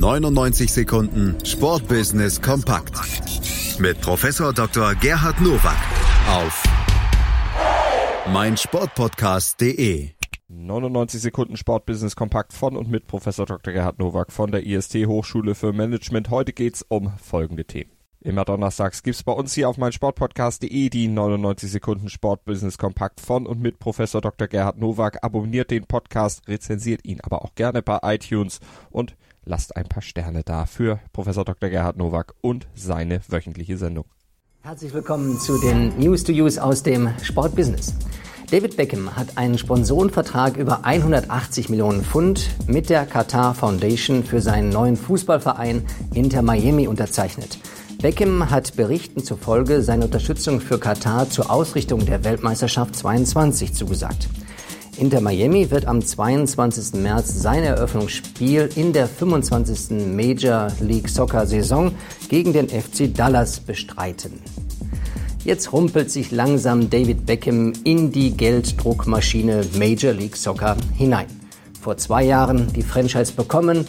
99 Sekunden Sportbusiness kompakt mit Professor Dr. Gerhard Nowak auf meinsportpodcast.de. 99 Sekunden Sportbusiness kompakt von und mit Professor Dr. Gerhard Nowak von der IST Hochschule für Management. Heute geht's um folgende Themen. Immer donnerstags gibt's bei uns hier auf meinsportpodcast.de die 99 Sekunden Sportbusiness kompakt von und mit Professor Dr. Gerhard Nowak. Abonniert den Podcast, rezensiert ihn aber auch gerne bei iTunes und lasst ein paar Sterne da für Professor Dr. Gerhard Nowak und seine wöchentliche Sendung. Herzlich willkommen zu den News to Use aus dem Sportbusiness. David Beckham hat einen Sponsorenvertrag über 180 Millionen Pfund mit der Qatar Foundation für seinen neuen Fußballverein Inter Miami unterzeichnet. Beckham hat Berichten zufolge seine Unterstützung für Katar zur Ausrichtung der Weltmeisterschaft 22 zugesagt. Inter Miami wird am 22. März sein Eröffnungsspiel in der 25. Major League Soccer Saison gegen den FC Dallas bestreiten. Jetzt rumpelt sich langsam David Beckham in die Gelddruckmaschine Major League Soccer hinein. Vor zwei Jahren die Franchise bekommen,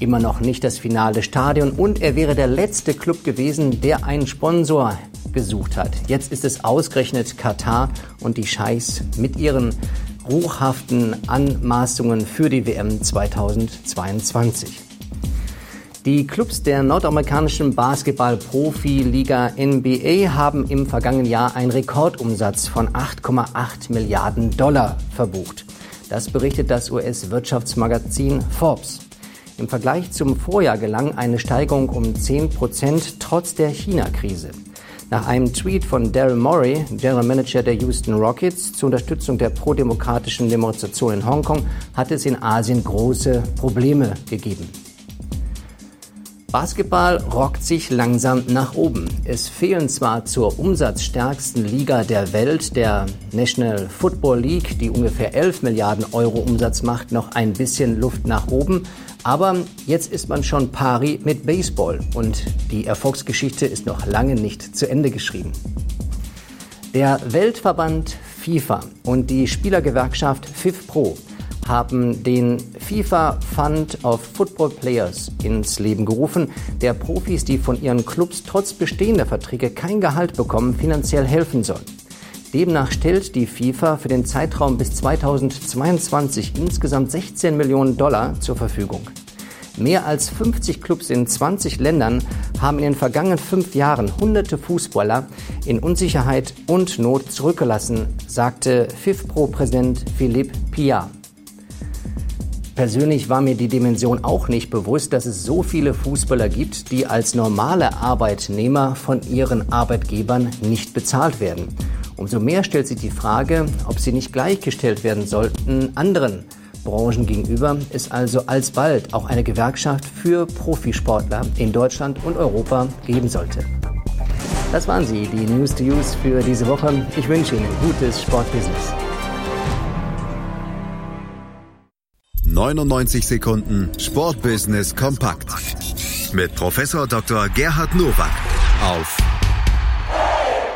immer noch nicht das finale Stadion und er wäre der letzte Club gewesen, der einen Sponsor gesucht hat. Jetzt ist es ausgerechnet Katar und die Scheichs mit ihren ruchhaften Anmaßungen für die WM 2022. Die Clubs der nordamerikanischen Basketball-Profiliga NBA haben im vergangenen Jahr einen Rekordumsatz von 8,8 Milliarden Dollar verbucht. Das berichtet das US-Wirtschaftsmagazin Forbes. Im Vergleich zum Vorjahr gelang eine Steigerung um 10 Prozent trotz der China-Krise. Nach einem Tweet von Daryl Morey, General Manager der Houston Rockets, zur Unterstützung der prodemokratischen Demonstration in Hongkong, hat es in Asien große Probleme gegeben. Basketball rockt sich langsam nach oben. Es fehlen zwar zur umsatzstärksten Liga der Welt, der National Football League, die ungefähr 11 Milliarden Euro Umsatz macht, noch ein bisschen Luft nach oben. Aber jetzt ist man schon pari mit Baseball und die Erfolgsgeschichte ist noch lange nicht zu Ende geschrieben. Der Weltverband FIFA und die Spielergewerkschaft FIFPro haben den FIFA Fund of Football Players ins Leben gerufen, der Profis, die von ihren Clubs trotz bestehender Verträge kein Gehalt bekommen, finanziell helfen soll. Demnach stellt die FIFA für den Zeitraum bis 2022 insgesamt 16 Millionen Dollar zur Verfügung. Mehr als 50 Clubs in 20 Ländern haben in den vergangenen fünf Jahren hunderte Fußballer in Unsicherheit und Not zurückgelassen, sagte FIFPro-Präsident Philippe Pia. Persönlich war mir die Dimension auch nicht bewusst, dass es so viele Fußballer gibt, die als normale Arbeitnehmer von ihren Arbeitgebern nicht bezahlt werden. Umso mehr stellt sich die Frage, ob sie nicht gleichgestellt werden sollten anderen Branchen gegenüber, es also alsbald auch eine Gewerkschaft für Profisportler in Deutschland und Europa geben sollte. Das waren sie, die News to Use für diese Woche. Ich wünsche Ihnen gutes Sportbusiness. 99 Sekunden Sportbusiness kompakt mit Professor Dr. Gerhard Nowak auf